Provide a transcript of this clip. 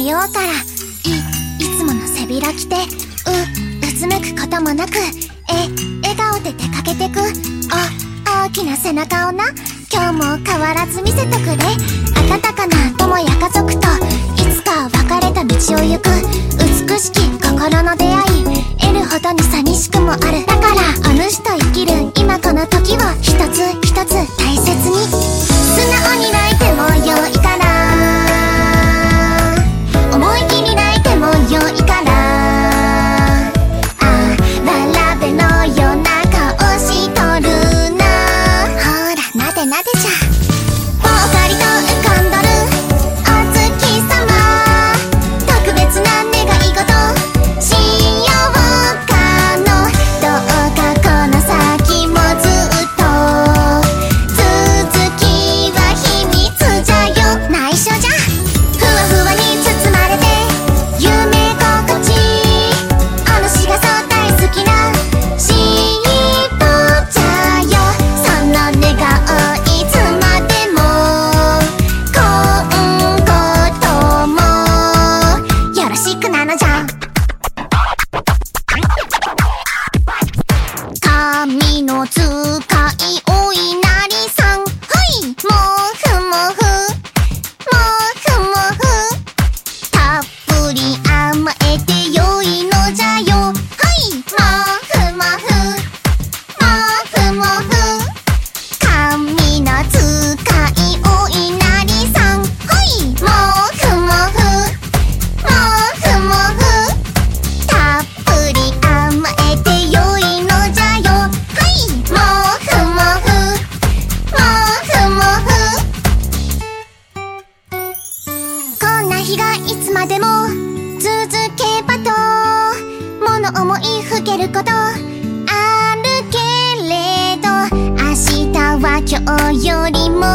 ようからいいつもの背開きでううつむくこともなくえ笑顔で出かけてくお大きな背中をな今日も変わらず見せてくれ温かな友や家族といつか別れた道を行く美しき心の出会い得るほどに寂しくもあるだからお主と生きる今この時を一つ一つ日がいつまでも続けばと。物思いふけること。あるけれど明日は今日よりも